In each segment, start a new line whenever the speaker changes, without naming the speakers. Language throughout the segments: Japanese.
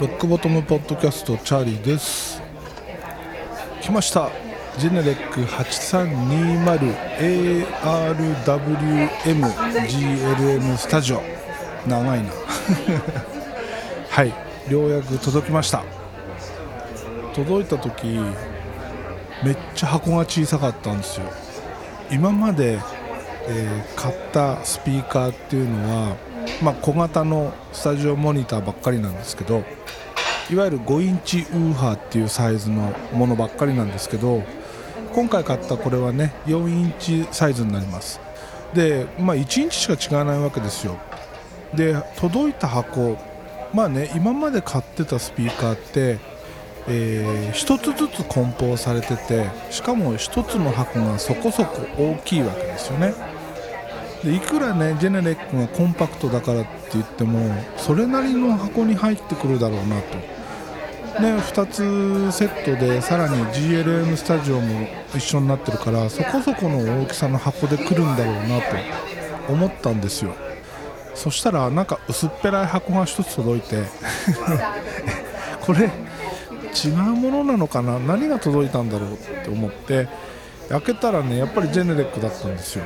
ロックボトムポッドキャストチャーリーです。来ました。ジェネレック 8320ARWMGLM スタジオ。長いな。はい。ようやく届きました。届いた時めっちゃ箱が小さかったんですよ。今まで、えー、買ったスピーカーっていうのは、まあ、小型のスタジオモニターばっかりなんですけどいわゆる5インチウーハーっていうサイズのものばっかりなんですけど今回買ったこれはね4インチサイズになります。で、まあ、1インチしか違わないわけですよ。で届いた箱まあね今まで買ってたスピーカーってえー、1つずつ梱包されててしかも1つの箱がそこそこ大きいわけですよね。でいくらねジェネレックがコンパクトだからって言ってもそれなりの箱に入ってくるだろうなと、ね、2つセットでさらに GLM スタジオも一緒になってるからそこそこの大きさの箱で来るんだろうなと思ったんですよ。そしたらなんか薄っぺらい箱が1つ届いて これ違うものなのかな？何が届いたんだろうって思って開けたらねやっぱりジェネレックだったんですよ。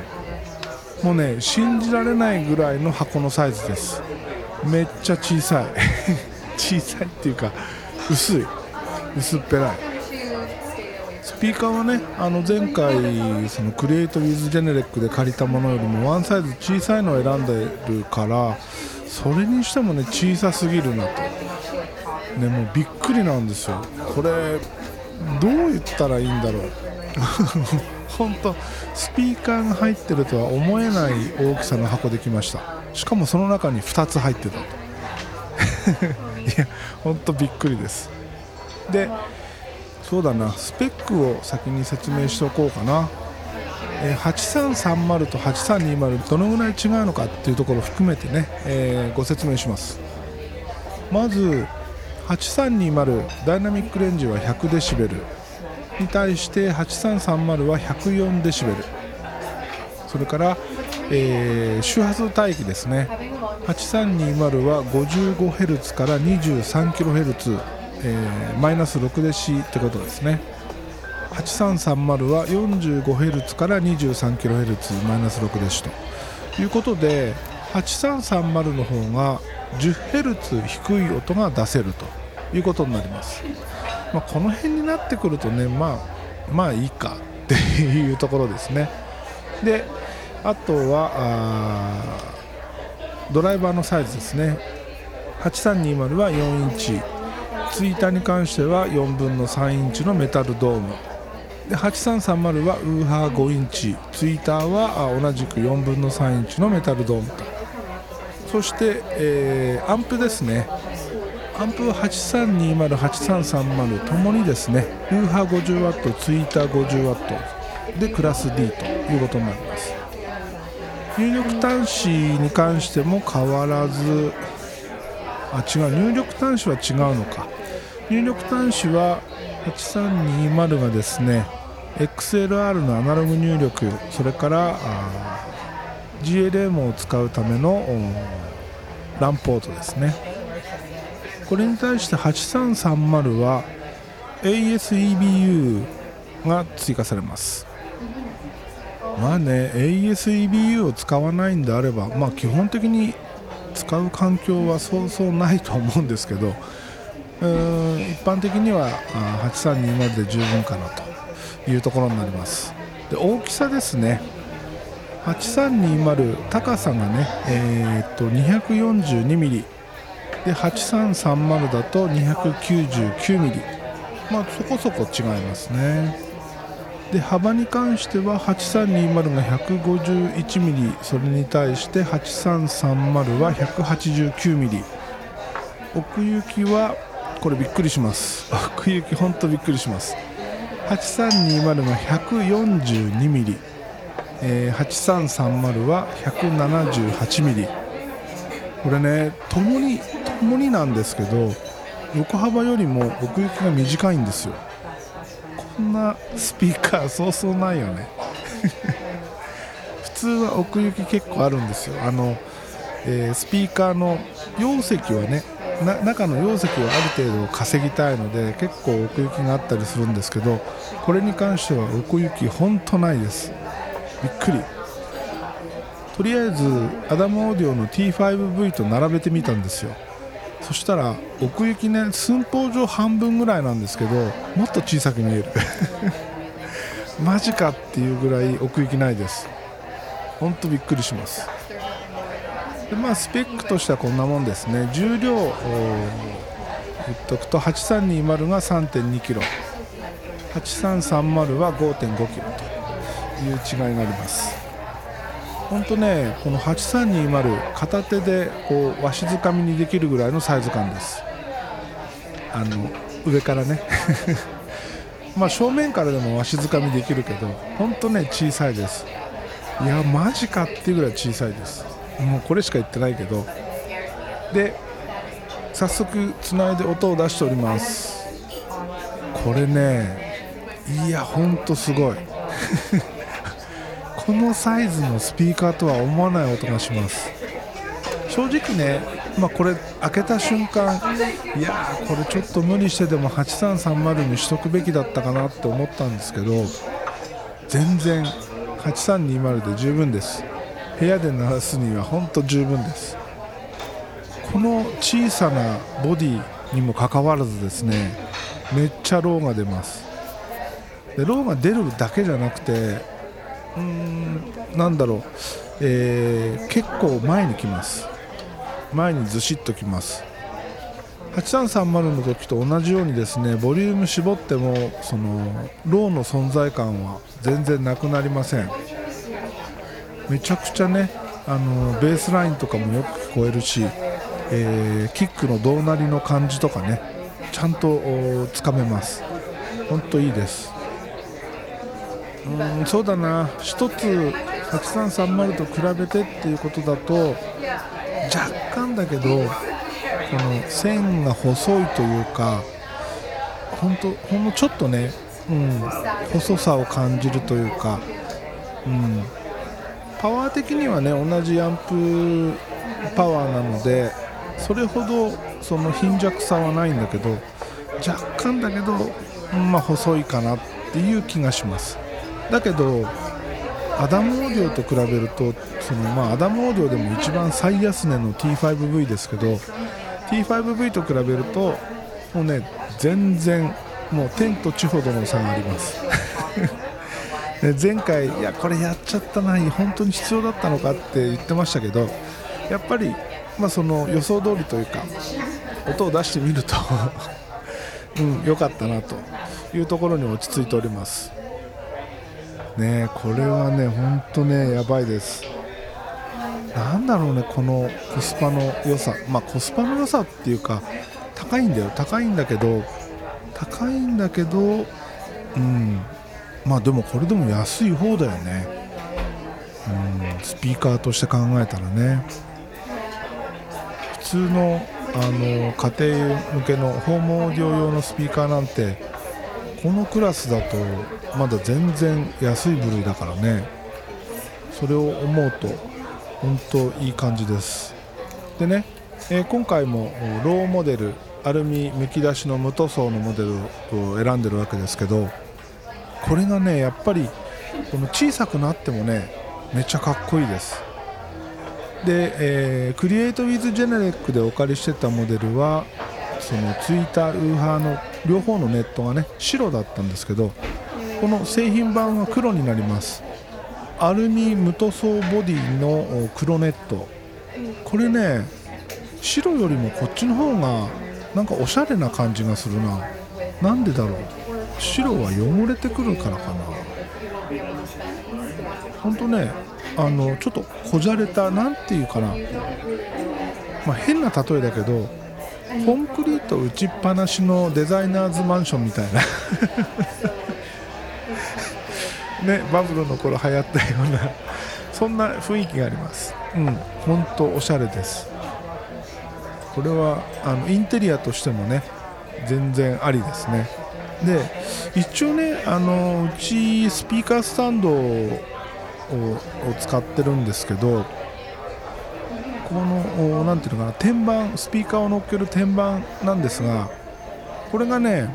もうね信じられないぐらいの箱のサイズです。めっちゃ小さい。小さいっていうか薄い。薄っぺらい。スピーカーはねあの前回そのクリエイト・ウィズ・ジェネレックで借りたものよりもワンサイズ小さいのを選んでるからそれにしてもね小さすぎるなと。ねもうびっくりなんですよ。これどう言ったらいいんだろう。本当スピーカーが入ってるとは思えない大きさの箱できました。しかもその中に2つ入ってたと。いや本当びっくりです。でそうだなスペックを先に説明しておこうかな。え8330と8320どのぐらい違うのかっていうところを含めてね、えー、ご説明します。まず8320ダイナミックレンジは100デシベル。に対して8330は104デシベル。それから、えー、周波数帯域ですね。8320は 55Hz から 23kHz、えー、マイナス6デシってことですね。8330は 45Hz から 23kHz マイナス6デシと。いうことで8330の方が 10Hz 低い音が出せるということになります、まあ、この辺になってくるとねまあまあいいかっていうところですね。であとはドライバーのサイズですね。8320は4インチ。ツイーターに関しては4分の3インチのメタルドーム。で8330はウーハー5インチ。ツイーターは同じく4分の3インチのメタルドームと。そして、えー、アンプですね。アンプ8320、8330ともにですねウーハー 50W ツイーター 50W でクラス D ということになります。入力端子に関しても変わらずあ違う入力端子は違うのか。入力端子は8320がですね XLR のアナログ入力それから GLM を使うためのランポートですね。これに対して8330は ASEBU が追加されます。まあね ASEBU を使わないんであればまあ基本的に使う環境はそうそうないと思うんですけどうん一般的には8320で十分かなというところになります。で大きさですね。8320高さがねえー、っと 242mm で8330だと 299mm まあそこそこ違いますね。で幅に関しては8320が 151mm それに対して8330は 189mm 奥行きはこれびっくりします。奥行きほんとびっくりします。8320が 142mm、えー、8330は 178mm これねともにもになんですけど横幅よりも奥行きが短いんですよ。こんなスピーカーそうそうないよね。普通は奥行き結構あるんですよ。あのえー、スピーカーの容積はね中の容積をある程度稼ぎたいので結構奥行きがあったりするんですけどこれに関しては奥行き本当ないです。びっくり。とりあえずアダムオーディオの T5V と並べてみたんですよ。そしたら奥行きね寸法上半分ぐらいなんですけどもっと小さく見える。マジかっていうぐらい奥行きないです。ほんとびっくりします。でまあスペックとしてはこんなもんですね。重量を言っとくと8320が 3.2kg 8330は 5.5kg という違いがあります。本当ねこの8320片手でこうわしづかみにできるぐらいのサイズ感です。あの上からね。まあ正面からでもわしづかみできるけど本当ね小さいです。いやマジかっていうぐらい小さいです。もうこれしか言ってないけど。で早速つないで音を出しております。これねいやほんとすごい。このサイズのスピーカーとは思わない音がします。正直ね、まあ、これ開けた瞬間いやーこれちょっと無理してでも8330にしとくべきだったかなって思ったんですけど全然8320で十分です。部屋で鳴らすには本当十分です。この小さなボディにもかかわらずですねめっちゃローが出ます。でローが出るだけじゃなくてうーんなんだろう、えー、結構前に来ます。前にずしっときます。8330の時と同じようにですねボリューム絞ってもそのローの存在感は全然なくなりません。めちゃくちゃねあのベースラインとかもよく聞こえるし、えー、キックの胴なりの感じとかねちゃんとつかめます。本当いいです。うんそうだな。1つ8330と比べてっていうことだと若干だけどこの線が細いというか本当ほんのちょっとね、うん、細さを感じるというか、うん、パワー的にはね同じアンプパワーなのでそれほどその貧弱さはないんだけど若干だけど、まあ、細いかなっていう気がします。だけどアダムオーディオと比べるとその、まあ、アダムオーディオでも一番最安値の T5V ですけど T5V と比べるともうね全然もう天と地ほどの差があります 前回、いやこれやっちゃったな本当に必要だったのかって言ってましたけどやっぱり、まあ、その予想通りというか音を出してみると うん、良かったなというところに落ち着いております。ねこれはね本当ねやばいです。なんだろうねこのコスパの良さ。まあコスパの良さっていうか高いんだよ。高いんだけど高いんだけどうん。まあでもこれでも安い方だよね。うん。スピーカーとして考えたらね。普通のあの家庭向けのホームオーディオ用のスピーカーなんてこのクラスだとまだ全然安い部類だからね。それを思うと本当いい感じです。でね、えー、今回もローモデルアルミむき出しの無塗装のモデルを選んでるわけですけどこれがねやっぱりこの小さくなってもねめっちゃかっこいいです。で、えー、クリエイト・ウィズ・ジェネレックでお借りしてたモデルはそのツイッターウーハーの両方のネットがね白だったんですけどこの製品版は黒になります。アルミ無塗装ボディの黒ネット。これね白よりもこっちの方がなんかおしゃれな感じがするな。なんでだろう。白は汚れてくるからかな。ほんとねあのちょっとこじゃれた何ていうかな、まあ、変な例えだけどコンクリート打ちっぱなしのデザイナーズマンションみたいな。ねバブルの頃流行ったようなそんな雰囲気があります。うん本当おしゃれです。これはあのインテリアとしてもね全然ありですね。で一応ねあのうちスピーカースタンドを使ってるんですけどこの何ていうのかな天板スピーカーを乗っける天板なんですがこれがね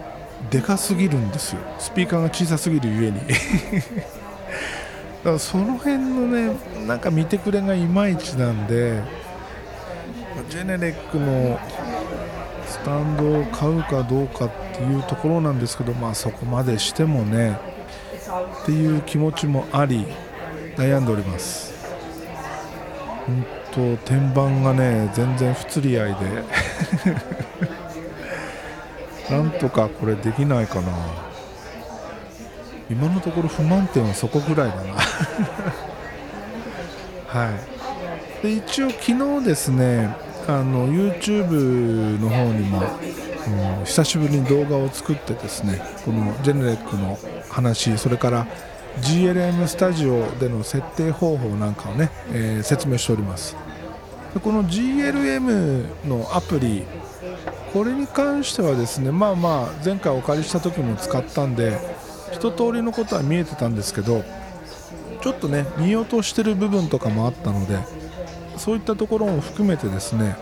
でかすぎるんですよ。スピーカーが小さすぎるゆえに。だからその辺のねなんか見てくれがいまいちなんでジェネレックのスタンドを買うかどうかっていうところなんですけどまあそこまでしてもねっていう気持ちもあり悩んでおります。本当天板がね全然不釣り合いで。なんとかこれできないかな。今のところ不満点はそこぐらいだな。はい。で一応昨日ですねあの YouTube の方にも、うん、久しぶりに動画を作ってですねこのジェネレックの話それから GLM スタジオでの設定方法なんかをね、えー、説明しております。でこの GLM のアプリこれに関してはですねまあまあ前回お借りした時も使ったんで一通りのことは見えてたんですけどちょっとね見落としてる部分とかもあったのでそういったところも含めてですね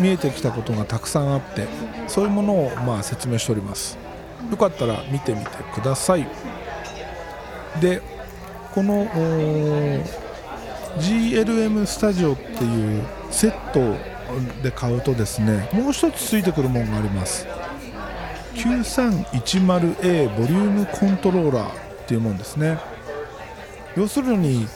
見えてきたことがたくさんあってそういうものをまあ説明しております。よかったら見てみてください。でこの GLM スタジオっていうセットで買うとですねもう一つついてくるものがあります。9310A ボリュームコントローラーっていうものですね。要するに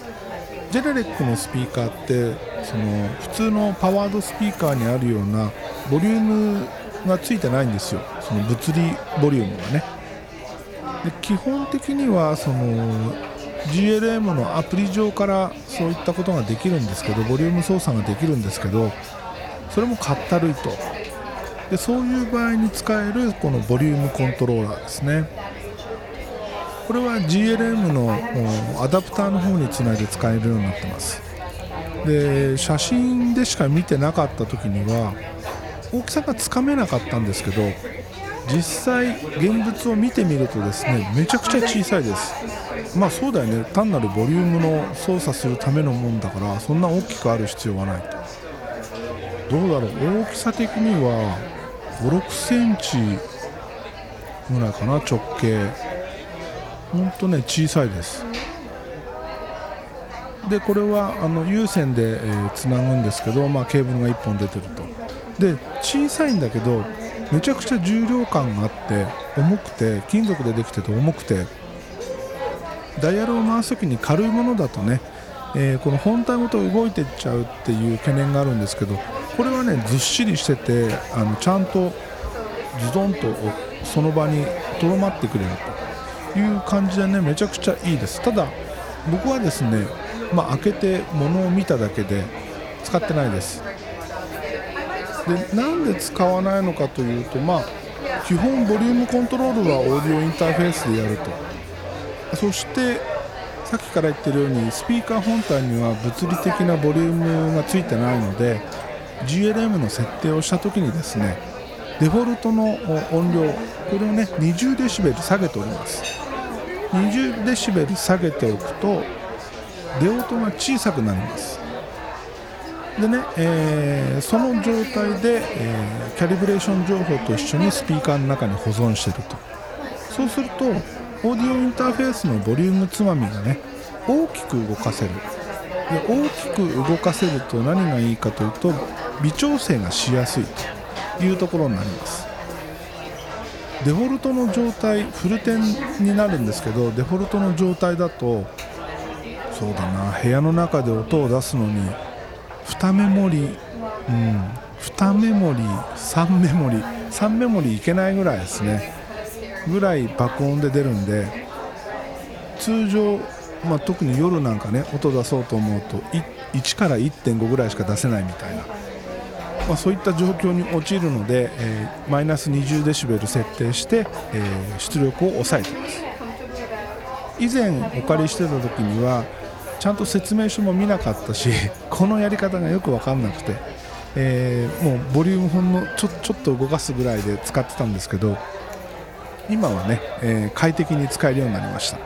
ジェネレックのスピーカーってその普通のパワードスピーカーにあるようなボリュームがついてないんですよ。その物理ボリュームがね。で基本的にはその GLM のアプリ上からそういったことができるんですけどボリューム操作ができるんですけどそれもかったるいと。でそういう場合に使えるこのボリュームコントローラーですね。これは GLM のアダプターの方につないで使えるようになってます。で写真でしか見てなかった時には大きさがつかめなかったんですけど実際現物を見てみるとですねめちゃくちゃ小さいです。まあそうだよね。単なるボリュームの操作するためのもんだからそんな大きくある必要はない。とどうだろう。大きさ的には5 6センチぐらいかな直径。ほんとね小さいです。でこれはあの有線で、えー、つなぐんですけど、まあ、ケーブルが1本出てると。で小さいんだけどめちゃくちゃ重量感があって重くて金属でできてて重くて。ダイヤルを回す時に軽いものだとね、えー、この本体ごと動いていっちゃうっていう懸念があるんですけどこれはねずっしりしててあのちゃんとズドンとその場にとどまってくれるという感じでねめちゃくちゃいいです。ただ僕はですね、まあ、開けて物を見ただけで使ってないです。でなんで使わないのかというとまあ基本ボリュームコントロールはオーディオインターフェースでやると。そしてさっきから言ってるようにスピーカー本体には物理的なボリュームがついてないので GLM の設定をした時にですねデフォルトの音量これをね20デシベル下げております。20デシベル下げておくと出音が小さくなります。でね、えー、その状態で、えー、キャリブレーション情報と一緒にスピーカーの中に保存してると。そうするとオーディオインターフェースのボリュームつまみがね大きく動かせる。で大きく動かせると何がいいかというと微調整がしやすいというところになります。デフォルトの状態フルテンになるんですけどデフォルトの状態だとそうだな部屋の中で音を出すのに2メモリうん。2メモリ3メモリ3メモリいけないぐらいですね。ぐらい爆音で出るんで通常まあ、特に夜なんかね音出そうと思うと1から1.5ぐらいしか出せないみたいな、まあ、そういった状況に陥るので、え、マイナス20デシベル設定して、えー、出力を抑えています。以前お借りしてた時にはゃんと説明書も見なかったし このやり方がよく分かんなくて、えー、もうボリュームほんのちょちょっと動かすぐらいで使ってたんですけど今はね、えー、快適に使えるようになりました。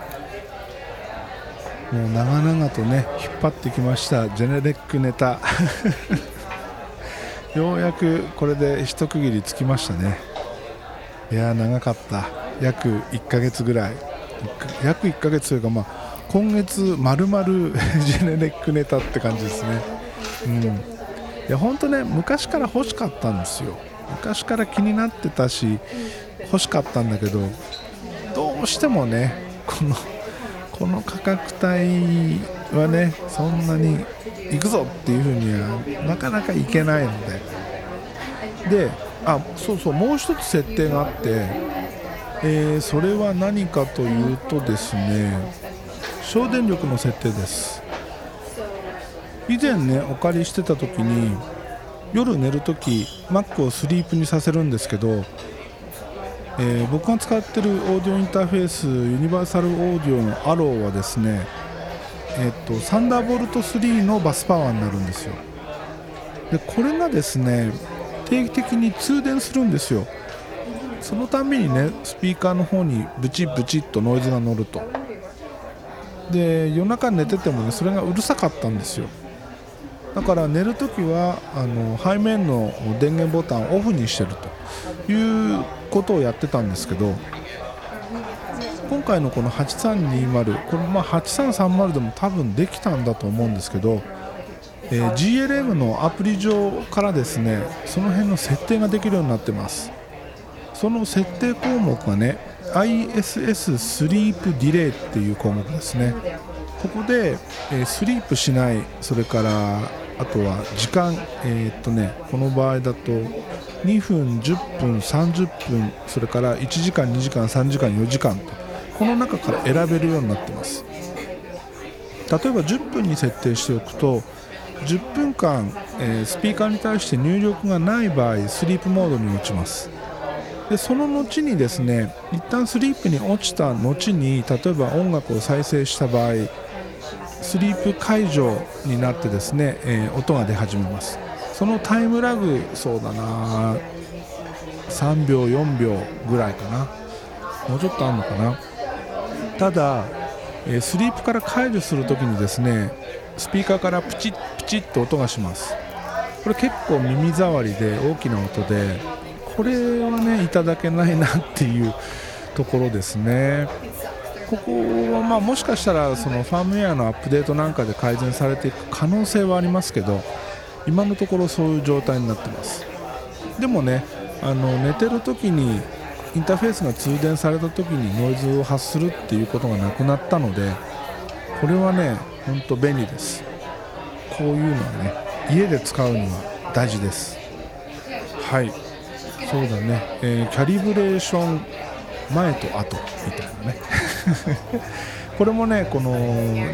もう長々とね引っ張ってきましたジェネレックネタ。ようやくこれで一区切りつきましたね。いや長かった。約1ヶ月ぐらい。約1ヶ月というか、まあ、今月まるまる ジェネリックネタって感じですね。うん。いや本当ね昔から欲しかったんですよ。昔から気になってたし欲しかったんだけどどうしてもねこのこの価格帯はねそんなに行くぞっていう風にはなかなかいけないので。であそうそうもう一つ設定があって、えー、それは何かというとですね省電力の設定です。以前ねお借りしてた時に夜寝るとき Mac をスリープにさせるんですけどえー、僕が使ってるオーディオインターフェースユニバーサルオーディオのアローはですね、えーと、サンダーボルト3のバスパワーになるんですよ。でこれがですね定期的に通電するんですよ。そのたんびにねスピーカーの方にブチブチっとノイズが乗ると。で夜中寝ててもねそれがうるさかったんですよ。だから寝るときはあの背面の電源ボタンをオフにしてるということをやってたんですけど今回のこの8320これまあ8330でも多分できたんだと思うんですけど、えー、GLM のアプリ上からですねその辺の設定ができるようになってます。その設定項目がね ISS スリープディレイっていう項目ですね。ここで、えー、スリープしないそれからあとは時間、えー、っとね、この場合だと2分、10分、30分それから1時間、2時間、3時間、4時間とこの中から選べるようになってます。例えば10分に設定しておくと10分間、えー、スピーカーに対して入力がない場合スリープモードに落ちます。でその後にですね一旦スリープに落ちた後に例えば音楽を再生した場合スリープ解除になってですね、えー、音が出始めます。そのタイムラグそうだな3秒4秒ぐらいかな。もうちょっとあるのかな。ただ、えー、スリープから解除するときにですねスピーカーからプチップチッと音がします。これ結構耳障りで大きな音でこれはねいただけないなっていうところですね。ここはまあもしかしたらそのファームウェアのアップデートなんかで改善されていく可能性はありますけど今のところそういう状態になってます。でもねあの寝てる時にインターフェースが通電された時にノイズを発するっていうことがなくなったのでこれはね本当便利です。こういうのはね家で使うには大事です。はい。そうだね、えー、キャリブレーション前と後みたいなね。これもねこの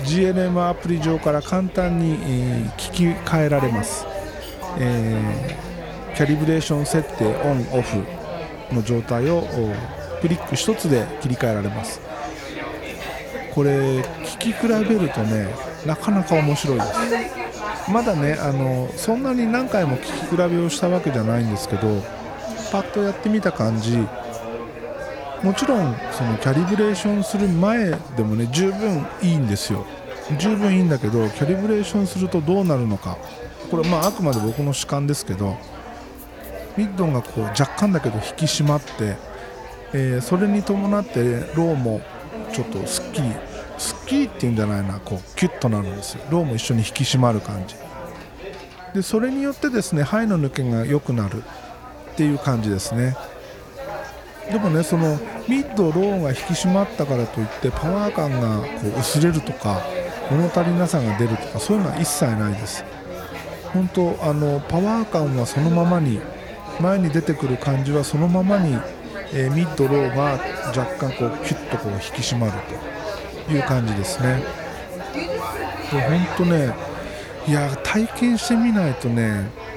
GNM アプリ上から簡単に、え、聞き換えられます、えー、キャリブレーション設定オンオフの状態をクリック1つで切り替えられます。これ聞き比べるとねなかなか面白いです。まだねあのそんなに何回も聞き比べをしたわけじゃないんですけどパッとやってみた感じ。もちろんそのキャリブレーションする前でもね十分いいんですよ。十分いいんだけどキャリブレーションするとどうなるのか。これまああくまで僕の主観ですけどミッドンがこう若干だけど引き締まって、えー、それに伴ってローもちょっとすっきりすっきりっていうんじゃないなこうキュッとなるんですよ。ローも一緒に引き締まる感じ。でそれによってですね肺の抜けが良くなる。っていう感じですね。でもねそのミッド、ローが引き締まったからといってパワー感がこう薄れるとか物足りなさが出るとかそういうのは一切ないです。本当あのパワー感はそのままに前に出てくる感じはそのままに、えー、ミッド、ローが若干こうキュッとこう引き締まるという感じですね。で本当ねいや体験してみないとね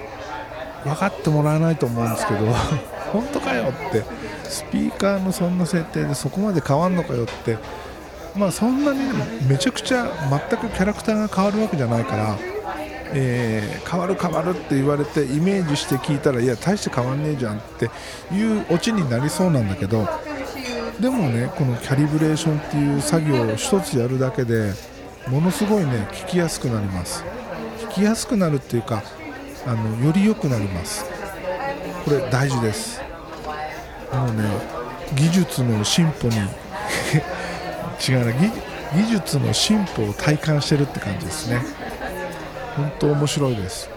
分かってもらえないと思うんですけど 本当かよってスピーカーのそんな設定でそこまで変わるのかよってまあそんなにめちゃくちゃ全くキャラクターが変わるわけじゃないから、えー、変わる変わるって言われてイメージして聞いたらいや大して変わんねえじゃんっていうオチになりそうなんだけどでもねこのキャリブレーションっていう作業を1つやるだけでものすごいね聞きやすくなります。聞きやすくなるっていうかあのより良くなります。これ大事です。もうね技術の進歩に 違うな技技術の進歩を体感してるって感じですね。本当面白いです。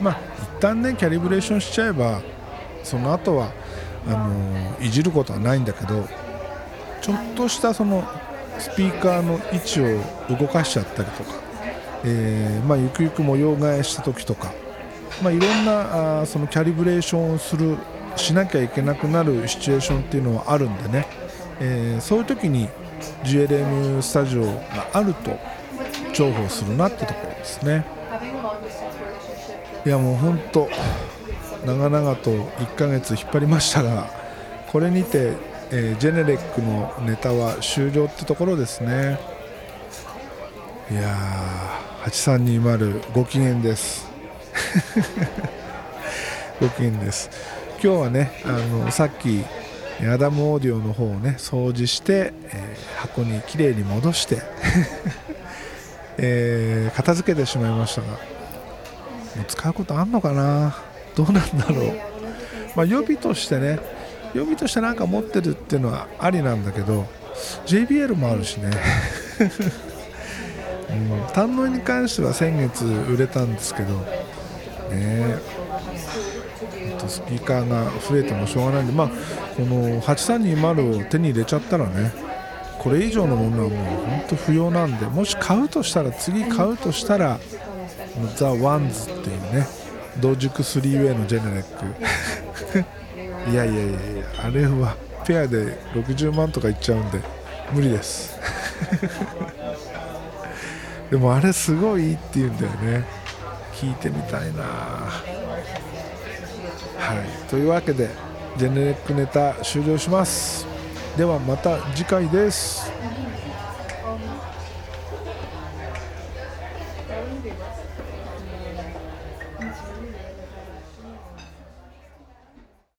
まあ一旦ねキャリブレーションしちゃえばその後はあのいじることはないんだけどちょっとしたそのスピーカーの位置を動かしちゃったりとか、えー、まあ、ゆくゆく模様替えした時とか、まあ、いろんなあそのキャリブレーションをするしなきゃいけなくなるシチュエーションっていうのはあるんでね、えー、そういう時に GLM スタジオがあると重宝するなってところですね。いやもう本当長々と1ヶ月引っ張りましたがこれにて、えー、ジェネレックのネタは終了ってところですね。いやー8320ご機嫌です。ご機嫌です。今日はねあのさっきアダムオーディオの方をね掃除して、えー、箱にきれいに戻して えー、片付けてしまいましたがもう使うことあんのかな？どうなんだろう、まあ、予備としてね予備として何か持ってるっていうのはありなんだけど JBL もあるしね。堪能に関しては先月売れたんですけどね。スピーカーが増えてもしょうがないんで、まあ、この8320を手に入れちゃったらねこれ以上のものはもう本当不要なんでもし買うとしたら次買うとしたらザ・ワンズっていうね同軸スリーウェイのジェネレック。いやいやいやいやあれはペアで60万とかいっちゃうんで無理です。でもあれすごいいいって言うんだよね。聞いてみたいな。はい。というわけでジェネレックネタ終了します。ではまた次回です。